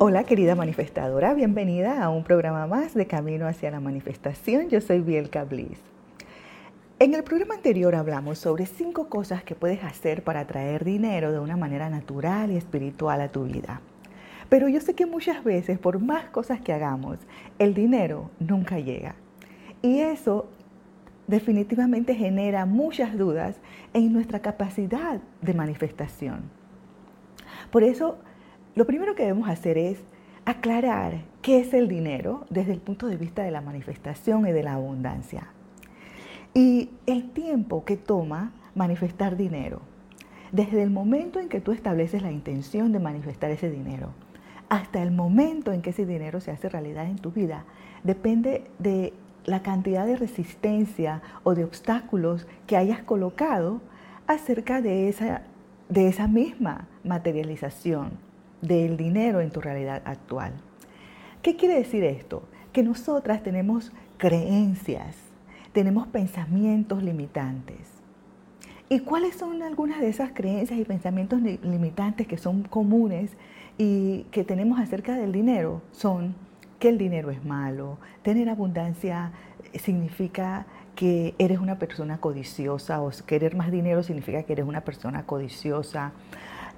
Hola querida manifestadora, bienvenida a un programa más de Camino hacia la Manifestación. Yo soy Bielka Bliss. En el programa anterior hablamos sobre cinco cosas que puedes hacer para atraer dinero de una manera natural y espiritual a tu vida. Pero yo sé que muchas veces, por más cosas que hagamos, el dinero nunca llega. Y eso definitivamente genera muchas dudas en nuestra capacidad de manifestación. Por eso lo primero que debemos hacer es aclarar qué es el dinero desde el punto de vista de la manifestación y de la abundancia. Y el tiempo que toma manifestar dinero. Desde el momento en que tú estableces la intención de manifestar ese dinero hasta el momento en que ese dinero se hace realidad en tu vida, depende de la cantidad de resistencia o de obstáculos que hayas colocado acerca de esa, de esa misma materialización del dinero en tu realidad actual. ¿Qué quiere decir esto? Que nosotras tenemos creencias, tenemos pensamientos limitantes. ¿Y cuáles son algunas de esas creencias y pensamientos limitantes que son comunes y que tenemos acerca del dinero? Son que el dinero es malo, tener abundancia significa que eres una persona codiciosa o querer más dinero significa que eres una persona codiciosa.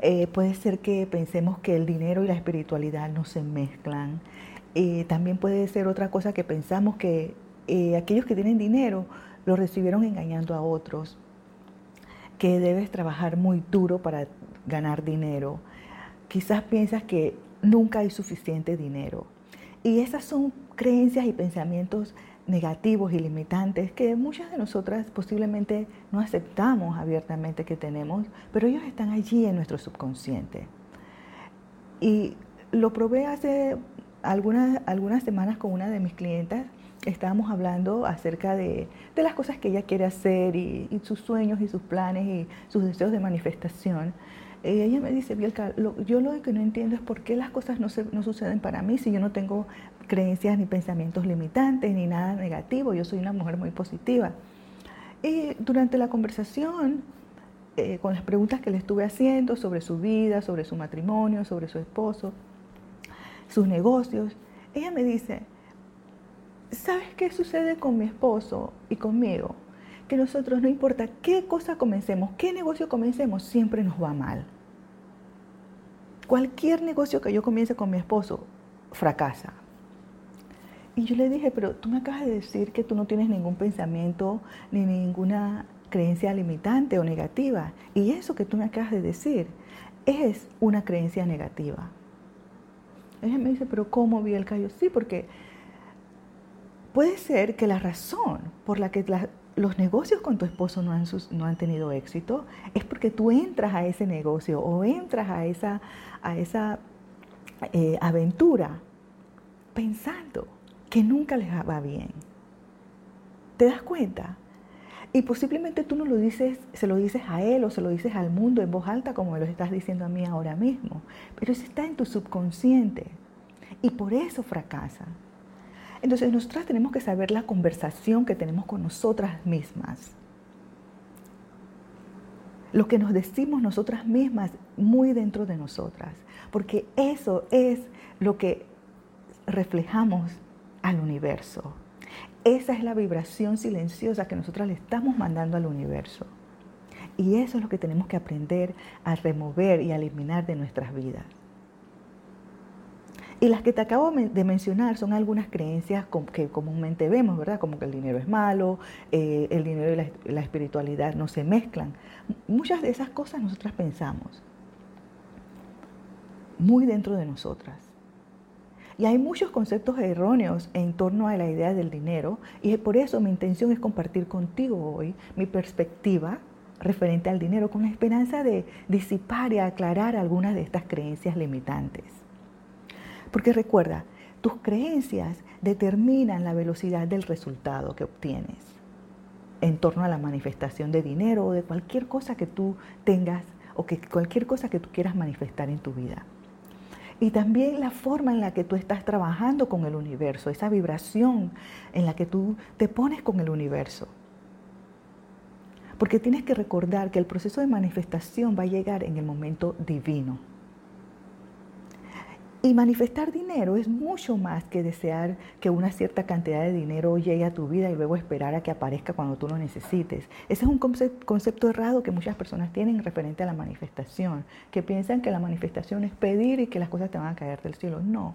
Eh, puede ser que pensemos que el dinero y la espiritualidad no se mezclan. Eh, también puede ser otra cosa que pensamos que eh, aquellos que tienen dinero lo recibieron engañando a otros, que debes trabajar muy duro para ganar dinero. Quizás piensas que nunca hay suficiente dinero. Y esas son creencias y pensamientos negativos y limitantes que muchas de nosotras posiblemente no aceptamos abiertamente que tenemos, pero ellos están allí en nuestro subconsciente. Y lo probé hace algunas, algunas semanas con una de mis clientas. Estábamos hablando acerca de, las cosas que ella quiere hacer y, sus sueños y sus planes y sus deseos de manifestación. Y ella me dice, Bielka, yo lo que no entiendo es por qué las cosas no, no suceden para mí si yo no tengo creencias ni pensamientos limitantes ni nada negativo. Yo soy una mujer muy positiva. Y durante la conversación, eh, con las preguntas que le estuve haciendo sobre su vida, sobre su matrimonio, sobre su esposo, sus negocios, ella me dice, ¿sabes qué sucede con mi esposo y conmigo? Que nosotros, no importa qué cosa comencemos, qué negocio comencemos, siempre nos va mal. Cualquier negocio que yo comience con mi esposo fracasa, y yo le dije, pero tú me acabas de decir que tú no tienes ningún pensamiento ni ninguna creencia limitante o negativa. Y eso que tú me acabas de decir es una creencia negativa. Ella me dice, pero ¿cómo vi el callo? Sí, porque puede ser que la razón por la que los negocios con tu esposo no han, tenido éxito es porque tú entras a ese negocio o entras a esa, a esa eh, aventura pensando que nunca les va bien. ¿Te das cuenta? Y posiblemente tú no lo dices, se lo dices a él o se lo dices al mundo en voz alta como me lo estás diciendo a mí ahora mismo, pero eso está en tu subconsciente y por eso fracasa. Entonces nosotras tenemos que saber la conversación que tenemos con nosotras mismas. Lo que nos decimos nosotras mismas muy dentro de nosotras, porque eso es lo que reflejamos al universo. Esa es la vibración silenciosa que nosotros le estamos mandando al universo. Y eso es lo que tenemos que aprender a remover y a eliminar de nuestras vidas. Y las que te acabo de mencionar son algunas creencias que comúnmente vemos, ¿verdad? Como que el dinero es malo, eh, el dinero y la, la espiritualidad no se mezclan. Muchas de esas cosas nosotras pensamos muy dentro de nosotras. Y hay muchos conceptos erróneos en torno a la idea del dinero y por eso mi intención es compartir contigo hoy mi perspectiva referente al dinero con la esperanza de disipar y aclarar algunas de estas creencias limitantes. Porque recuerda, tus creencias determinan la velocidad del resultado que obtienes en torno a la manifestación de dinero o de cualquier cosa que tú tengas o que cualquier cosa que tú quieras manifestar en tu vida y también la forma en la que tú estás trabajando con el universo, esa vibración en la que tú te pones con el universo. Porque tienes que recordar que el proceso de manifestación va a llegar en el momento divino. Y manifestar dinero es mucho más que desear que una cierta cantidad de dinero llegue a tu vida y luego esperar a que aparezca cuando tú lo necesites. Ese es un concepto errado que muchas personas tienen referente a la manifestación, que piensan que la manifestación es pedir y que las cosas te van a caer del cielo. No,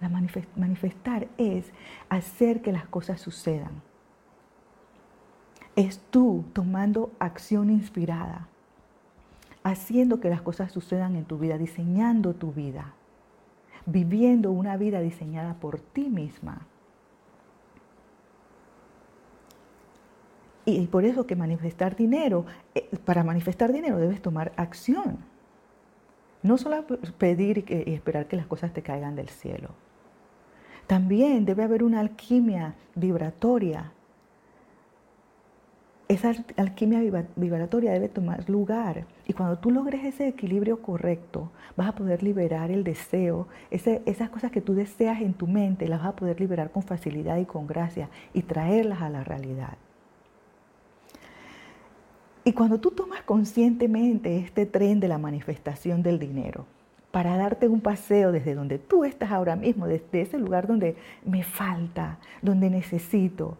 la manifestar es hacer que las cosas sucedan. Es tú tomando acción inspirada, haciendo que las cosas sucedan en tu vida, diseñando tu vida viviendo una vida diseñada por ti misma. Y por eso que manifestar dinero, eh, para manifestar dinero debes tomar acción. No solo pedir y esperar que las cosas te caigan del cielo. También debe haber una alquimia vibratoria esa alquimia vibratoria debe tomar lugar y cuando tú logres ese equilibrio correcto, vas a poder liberar el deseo, esas cosas que tú deseas en tu mente, las vas a poder liberar con facilidad y con gracia y traerlas a la realidad. Y cuando tú tomas conscientemente este tren de la manifestación del dinero, para darte un paseo desde donde tú estás ahora mismo, desde ese lugar donde me falta, donde necesito,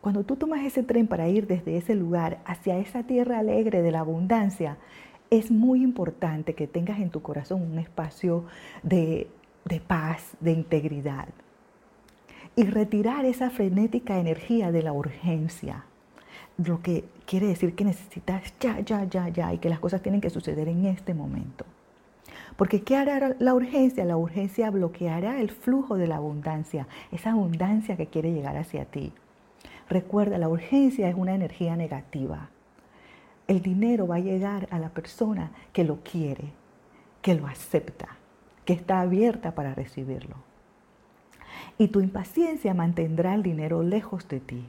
cuando tú tomas ese tren para ir desde ese lugar hacia esa tierra alegre de la abundancia, es muy importante que tengas en tu corazón un espacio de, paz, de integridad. Y retirar esa frenética energía de la urgencia. Lo que quiere decir que necesitas ya, ya, ya, ya y que las cosas tienen que suceder en este momento. Porque ¿qué hará la urgencia? La urgencia bloqueará el flujo de la abundancia, esa abundancia que quiere llegar hacia ti. Recuerda, la urgencia es una energía negativa. El dinero va a llegar a la persona que lo quiere, que lo acepta, que está abierta para recibirlo. Y tu impaciencia mantendrá el dinero lejos de ti.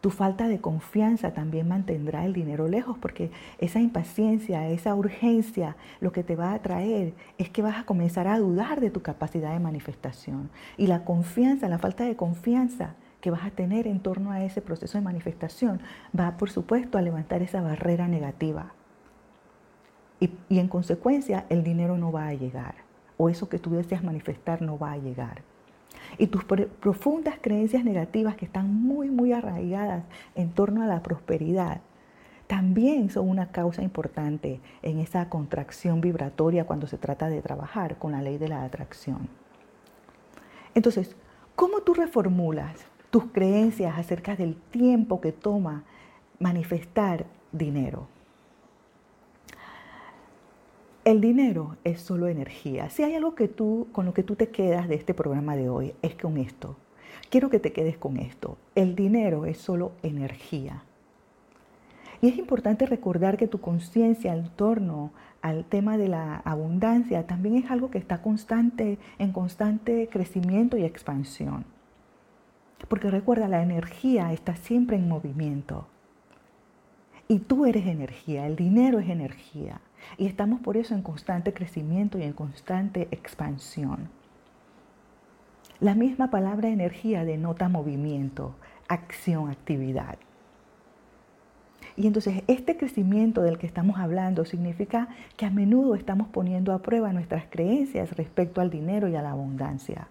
Tu falta de confianza también mantendrá el dinero lejos porque esa impaciencia, esa urgencia, lo que te va a traer es que vas a comenzar a dudar de tu capacidad de manifestación. Y la confianza, la falta de confianza que vas a tener en torno a ese proceso de manifestación va, por supuesto, a levantar esa barrera negativa. Y, en consecuencia, el dinero no va a llegar, o eso que tú deseas manifestar no va a llegar. Y tus profundas creencias negativas que están muy, muy arraigadas en torno a la prosperidad, también son una causa importante en esa contracción vibratoria cuando se trata de trabajar con la ley de la atracción. Entonces, ¿cómo tú reformulas tus creencias acerca del tiempo que toma manifestar dinero. El dinero es solo energía. Si hay algo que tú, con lo que tú te quedas de este programa de hoy, es con esto. Quiero que te quedes con esto. El dinero es solo energía. Y es importante recordar que tu conciencia en torno al tema de la abundancia también es algo que está constante, en constante crecimiento y expansión. Porque recuerda, la energía está siempre en movimiento. Y tú eres energía, el dinero es energía. Y estamos por eso en constante crecimiento y en constante expansión. La misma palabra energía denota movimiento, acción, actividad. Y entonces este crecimiento del que estamos hablando significa que a menudo estamos poniendo a prueba nuestras creencias respecto al dinero y a la abundancia.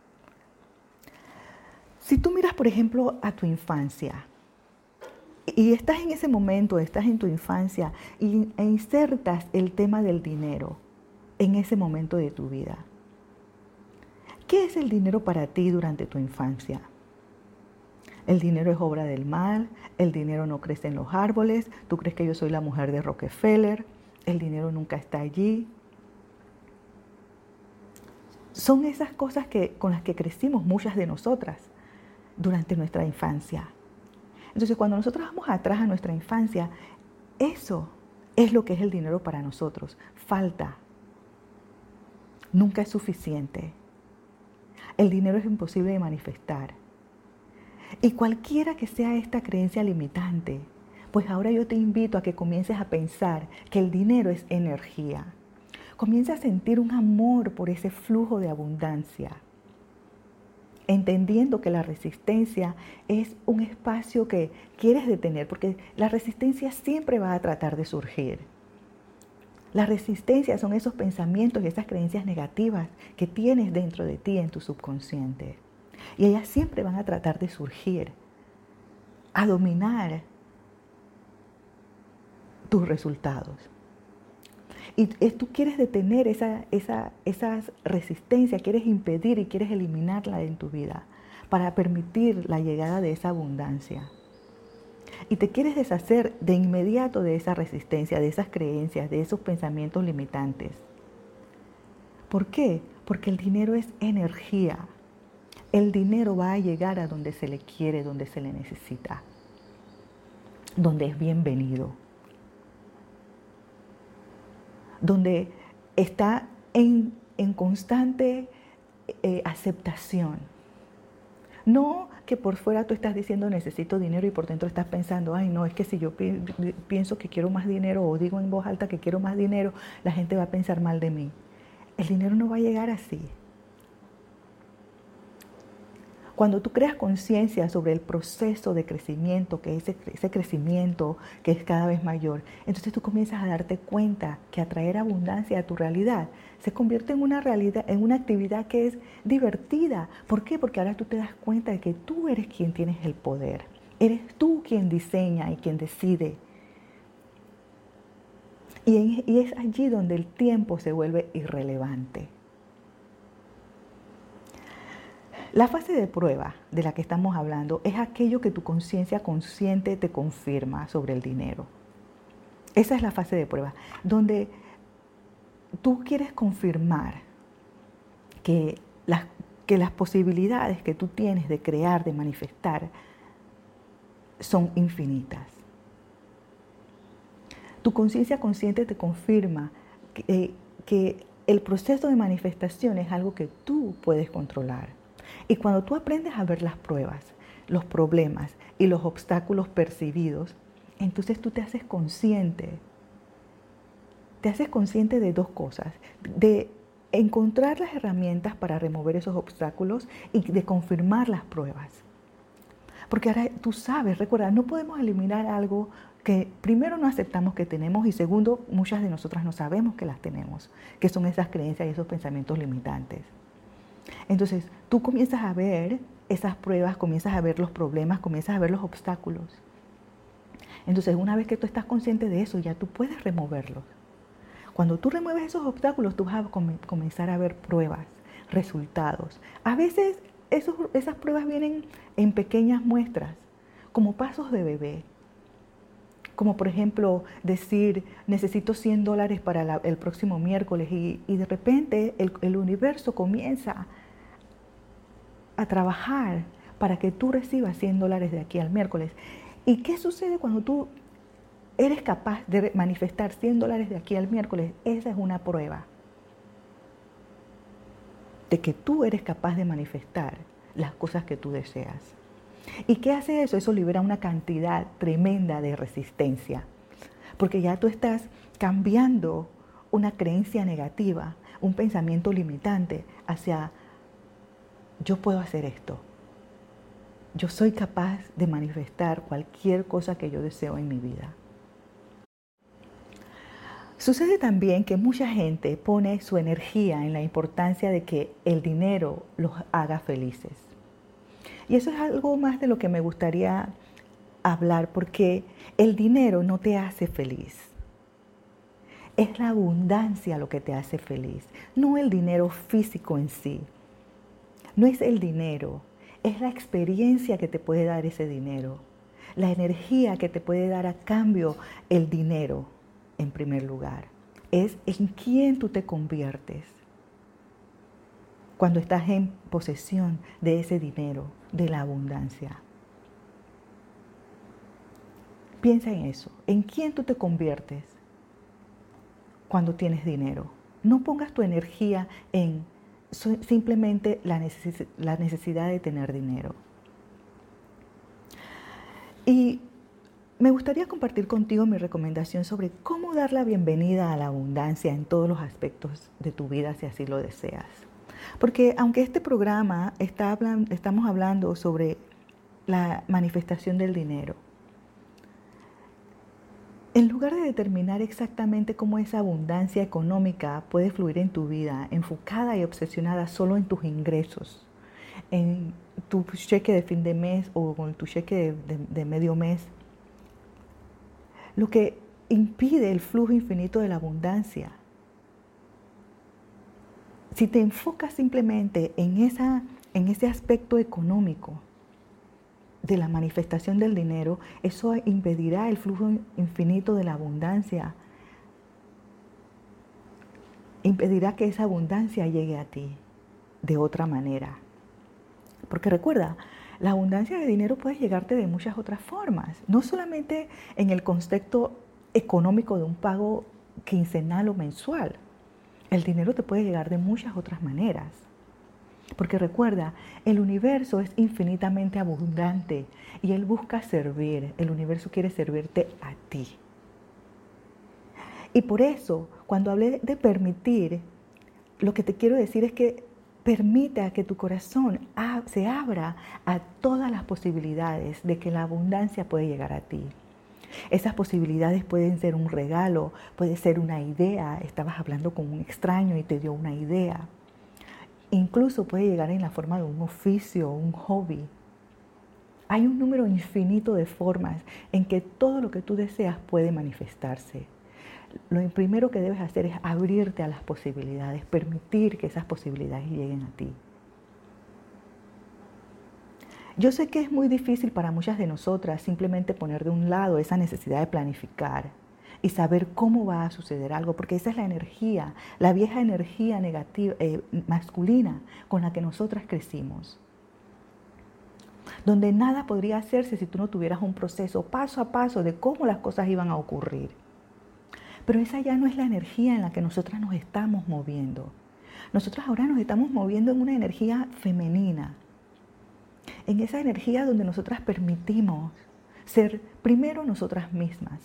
Si tú miras, por ejemplo, a tu infancia y estás en ese momento, estás en tu infancia e insertas el tema del dinero en ese momento de tu vida, ¿qué es el dinero para ti durante tu infancia? El dinero es obra del mal, el dinero no crece en los árboles, tú crees que yo soy la mujer de Rockefeller, el dinero nunca está allí. Son esas cosas que, con las que crecimos muchas de nosotras durante nuestra infancia. Entonces, cuando nosotros vamos atrás a nuestra infancia, eso es lo que es el dinero para nosotros. Falta. Nunca es suficiente. El dinero es imposible de manifestar. Y cualquiera que sea esta creencia limitante, pues ahora yo te invito a que comiences a pensar que el dinero es energía. Comienza a sentir un amor por ese flujo de abundancia entendiendo que la resistencia es un espacio que quieres detener, porque la resistencia siempre va a tratar de surgir. La resistencia son esos pensamientos y esas creencias negativas que tienes dentro de ti en tu subconsciente. Y ellas siempre van a tratar de surgir, a dominar tus resultados. Y tú quieres detener esa, esa, quieres impedir y quieres eliminarla en tu vida para permitir la llegada de esa abundancia. Y te quieres deshacer de inmediato de esa resistencia, de esas creencias, de esos pensamientos limitantes. ¿Por qué? Porque el dinero es energía. El dinero va a llegar a donde se le quiere, donde se le necesita, donde es bienvenido, donde está en, constante eh, aceptación no que por fuera tú estás diciendo necesito dinero y por dentro estás pensando, ay no, es que si yo pienso que quiero más dinero o digo en voz alta que quiero más dinero, la gente va a pensar mal de mí. El dinero no va a llegar así. Cuando tú creas conciencia sobre el proceso de crecimiento, que ese, ese crecimiento que es cada vez mayor, entonces tú comienzas a darte cuenta que atraer abundancia a tu realidad se convierte en una realidad, en una actividad que es divertida. ¿Por qué? Porque ahora tú te das cuenta de que tú eres quien tienes el poder. Eres tú quien diseña y quien decide. Y, y es allí donde el tiempo se vuelve irrelevante. La fase de prueba de la que estamos hablando es aquello que tu conciencia consciente te confirma sobre el dinero. Esa es la fase de prueba, donde tú quieres confirmar que las, posibilidades que tú tienes de crear, de manifestar, son infinitas. Tu conciencia consciente te confirma que, eh, que el proceso de manifestación es algo que tú puedes controlar y cuando tú aprendes a ver las pruebas, los problemas y los obstáculos percibidos, entonces tú te haces consciente. Te haces consciente de dos cosas, de encontrar las herramientas para remover esos obstáculos y de confirmar las pruebas. Porque ahora tú sabes, recuerda, no podemos eliminar algo que primero no aceptamos que tenemos y segundo, muchas de nosotras no sabemos que las tenemos, que son esas creencias y esos pensamientos limitantes. Entonces, tú comienzas a ver esas pruebas, comienzas a ver los problemas, comienzas a ver los obstáculos. Entonces, una vez que tú estás consciente de eso, ya tú puedes removerlos. Cuando tú remueves esos obstáculos, tú vas a comenzar a ver pruebas, resultados. A veces esas pruebas vienen en pequeñas muestras, como pasos de bebé. Como por ejemplo decir, necesito 100 dólares para el próximo miércoles y, de repente el, el universo comienza a trabajar para que tú recibas 100 dólares de aquí al miércoles. ¿Y qué sucede cuando tú eres capaz de manifestar 100 dólares de aquí al miércoles? Esa es una prueba de que tú eres capaz de manifestar las cosas que tú deseas. ¿Y qué hace eso? Eso libera una cantidad tremenda de resistencia, porque ya tú estás cambiando una creencia negativa, un pensamiento limitante hacia yo puedo hacer esto. Yo soy capaz de manifestar cualquier cosa que yo deseo en mi vida. Sucede también que mucha gente pone su energía en la importancia de que el dinero los haga felices. Y eso es algo más de lo que me gustaría hablar porque el dinero no te hace feliz. Es la abundancia lo que te hace feliz, no el dinero físico en sí. No es el dinero, es la experiencia que te puede dar ese dinero, la energía que te puede dar a cambio el dinero, en primer lugar. Es en quién tú te conviertes cuando estás en posesión de ese dinero, de la abundancia. Piensa en eso, en quién tú te conviertes cuando tienes dinero. No pongas tu energía en simplemente la, necesidad de tener dinero. Y me gustaría compartir contigo mi recomendación sobre cómo dar la bienvenida a la abundancia en todos los aspectos de tu vida si así lo deseas. Porque aunque este programa está estamos hablando sobre la manifestación del dinero, En lugar de determinar exactamente cómo esa abundancia económica puede fluir en tu vida, enfocada y obsesionada solo en tus ingresos, en tu cheque de fin de mes o con tu cheque de, medio mes, lo que impide el flujo infinito de la abundancia. Si te enfocas simplemente en, esa, en ese aspecto económico, de la manifestación del dinero, eso impedirá el flujo infinito de la abundancia. Impedirá que esa abundancia llegue a ti de otra manera. Porque recuerda, la abundancia de dinero puede llegarte de muchas otras formas, no solamente en el contexto económico de un pago quincenal o mensual. El dinero te puede llegar de muchas otras maneras. Porque recuerda, el universo es infinitamente abundante y Él busca servir. El universo quiere servirte a ti. Y por eso, cuando hablé de permitir, lo que te quiero decir es que permita que tu corazón se abra a todas las posibilidades de que la abundancia puede llegar a ti. Esas posibilidades pueden ser un regalo, puede ser una idea. Estabas hablando con un extraño y te dio una idea Incluso puede llegar en la forma de un oficio, un hobby. Hay un número infinito de formas en que todo lo que tú deseas puede manifestarse. Lo primero que debes hacer es abrirte a las posibilidades, permitir que esas posibilidades lleguen a ti. Yo sé que es muy difícil para muchas de nosotras simplemente poner de un lado esa necesidad de planificar, y saber cómo va a suceder algo, porque esa es la energía, la vieja energía negativa, eh, masculina con la que nosotras crecimos. Donde nada podría hacerse si tú no tuvieras un proceso paso a paso de cómo las cosas iban a ocurrir. Pero esa ya no es la energía en la que nosotras nos estamos moviendo. Nosotras ahora nos estamos moviendo en una energía femenina, en esa energía donde nosotras permitimos ser primero nosotras mismas,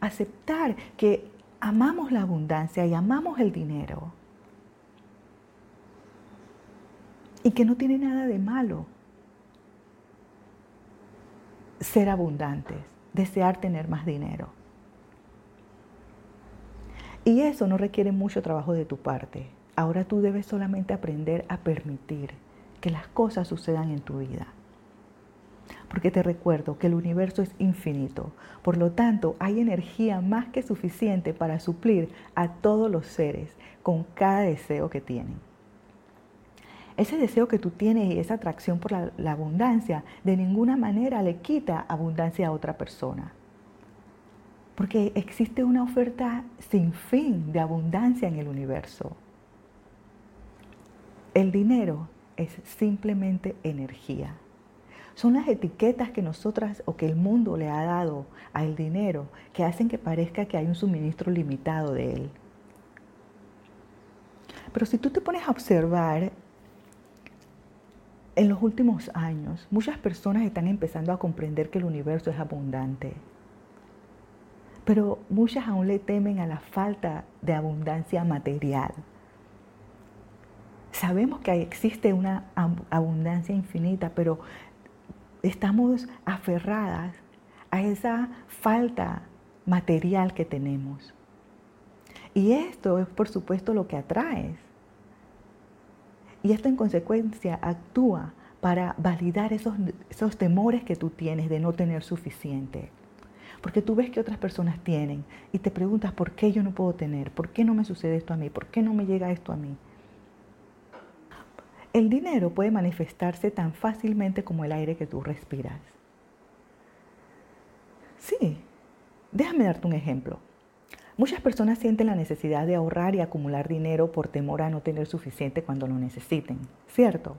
aceptar que amamos la abundancia y amamos el dinero. Y que no tiene nada de malo ser abundantes, desear tener más dinero. Y eso no requiere mucho trabajo de tu parte. Ahora tú debes solamente aprender a permitir que las cosas sucedan en tu vida porque te recuerdo que el universo es infinito. Por lo tanto, hay energía más que suficiente para suplir a todos los seres con cada deseo que tienen. Ese deseo que tú tienes y esa atracción por la, abundancia de ninguna manera le quita abundancia a otra persona. Porque existe una oferta sin fin de abundancia en el universo. El dinero es simplemente energía. Son las etiquetas que nosotras o que el mundo le ha dado al dinero que hacen que parezca que hay un suministro limitado de él. Pero si tú te pones a observar, en los últimos años muchas personas están empezando a comprender que el universo es abundante. Pero muchas aún le temen a la falta de abundancia material. Sabemos que existe una abundancia infinita, pero estamos aferradas a esa falta material que tenemos. Y esto es por supuesto lo que atraes. Y esto en consecuencia actúa para validar esos, esos temores que tú tienes de no tener suficiente. Porque tú ves que otras personas tienen y te preguntas por qué yo no puedo tener, por qué no me sucede esto a mí, por qué no me llega esto a mí. El dinero puede manifestarse tan fácilmente como el aire que tú respiras. Sí, déjame darte un ejemplo. Muchas personas sienten la necesidad de ahorrar y acumular dinero por temor a no tener suficiente cuando lo necesiten, ¿cierto?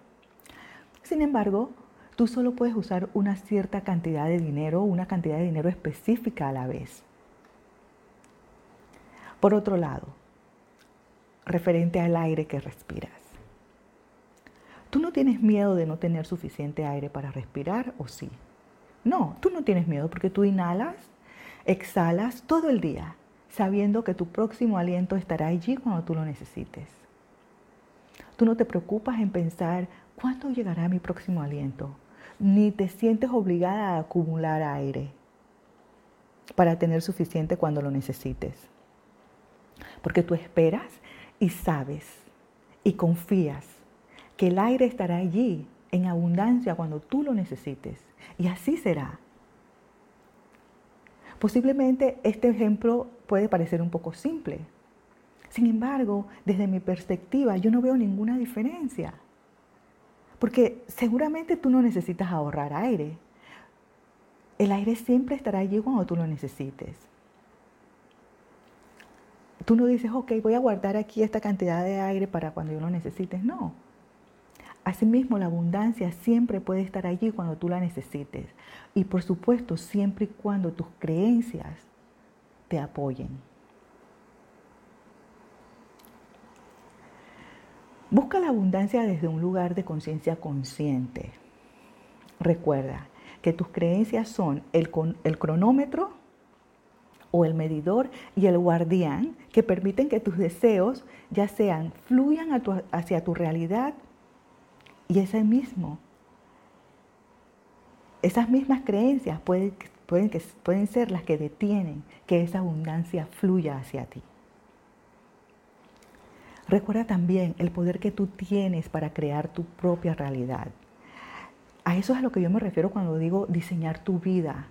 Sin embargo, tú solo puedes usar una cierta cantidad de dinero una cantidad de dinero específica a la vez. Por otro lado, referente al aire que respiras. ¿Tú no tienes miedo de no tener suficiente aire para respirar o sí? No, tú no tienes miedo porque tú inhalas, exhalas todo el día, sabiendo que tu próximo aliento estará allí cuando tú lo necesites. Tú no te preocupas en pensar cuándo llegará mi próximo aliento, ni te sientes obligada a acumular aire. para tener suficiente cuando lo necesites. Porque tú esperas y sabes y confías que el aire estará allí en abundancia cuando tú lo necesites. Y así será. Posiblemente este ejemplo puede parecer un poco simple. Sin embargo, desde mi perspectiva, yo no veo ninguna diferencia. Porque seguramente tú no necesitas ahorrar aire. El aire siempre estará allí cuando tú lo necesites. Tú no dices, ok, voy a guardar aquí esta cantidad de aire para cuando yo lo necesites. No. Asimismo, la abundancia siempre puede estar allí cuando tú la necesites. Y por supuesto, siempre y cuando tus creencias te apoyen. Busca la abundancia desde un lugar de conciencia consciente. Recuerda que tus creencias son el, cronómetro o el medidor y el guardián que permiten que tus deseos ya sean fluyan hacia tu realidad y ese mismo, esas mismas creencias pueden, pueden, pueden ser las que detienen que esa abundancia fluya hacia ti. Recuerda también el poder que tú tienes para crear tu propia realidad. A eso es a lo que yo me refiero cuando digo diseñar tu vida.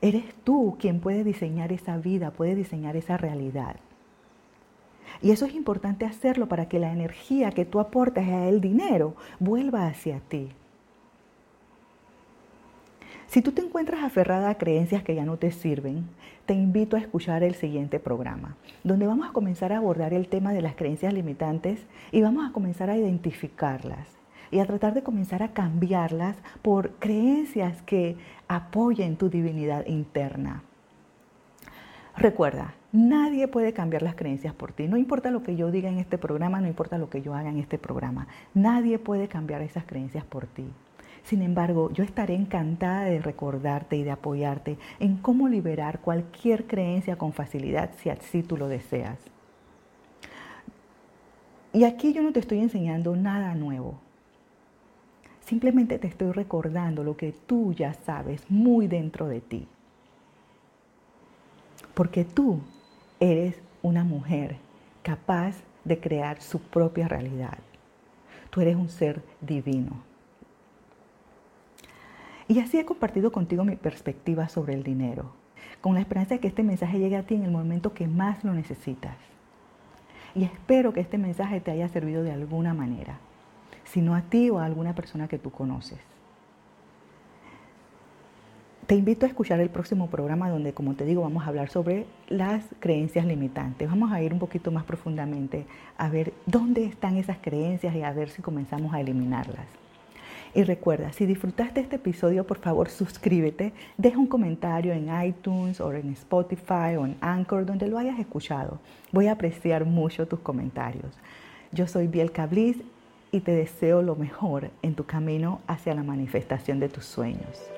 Eres tú quien puede diseñar esa vida, puede diseñar esa realidad. Y eso es importante hacerlo para que la energía que tú aportas a el dinero vuelva hacia ti. Si tú te encuentras aferrada a creencias que ya no te sirven, te invito a escuchar el siguiente programa, donde vamos a comenzar a abordar el tema de las creencias limitantes y vamos a comenzar a identificarlas y a tratar de comenzar a cambiarlas por creencias que apoyen tu divinidad interna. Recuerda, nadie puede cambiar las creencias por ti. No importa lo que yo diga en este programa, no importa lo que yo haga en este programa. Nadie puede cambiar esas creencias por ti. Sin embargo, yo estaré encantada de recordarte y de apoyarte en cómo liberar cualquier creencia con facilidad si así tú lo deseas. Y aquí yo no te estoy enseñando nada nuevo. Simplemente te estoy recordando lo que tú ya sabes muy dentro de ti. Porque tú eres una mujer capaz de crear su propia realidad. Tú eres un ser divino. Y así he compartido contigo mi perspectiva sobre el dinero, con la esperanza de que este mensaje llegue a ti en el momento que más lo necesitas. Y espero que este mensaje te haya servido de alguna manera, si no a ti o a alguna persona que tú conoces. Te invito a escuchar el próximo programa donde, como te digo, vamos a hablar sobre las creencias limitantes. Vamos a ir un poquito más profundamente a ver dónde están esas creencias y a ver si comenzamos a eliminarlas. Y recuerda, si disfrutaste este episodio, por favor suscríbete, deja un comentario en iTunes o en Spotify o en Anchor, donde lo hayas escuchado. Voy a apreciar mucho tus comentarios. Yo soy Biel Cablis y te deseo lo mejor en tu camino hacia la manifestación de tus sueños.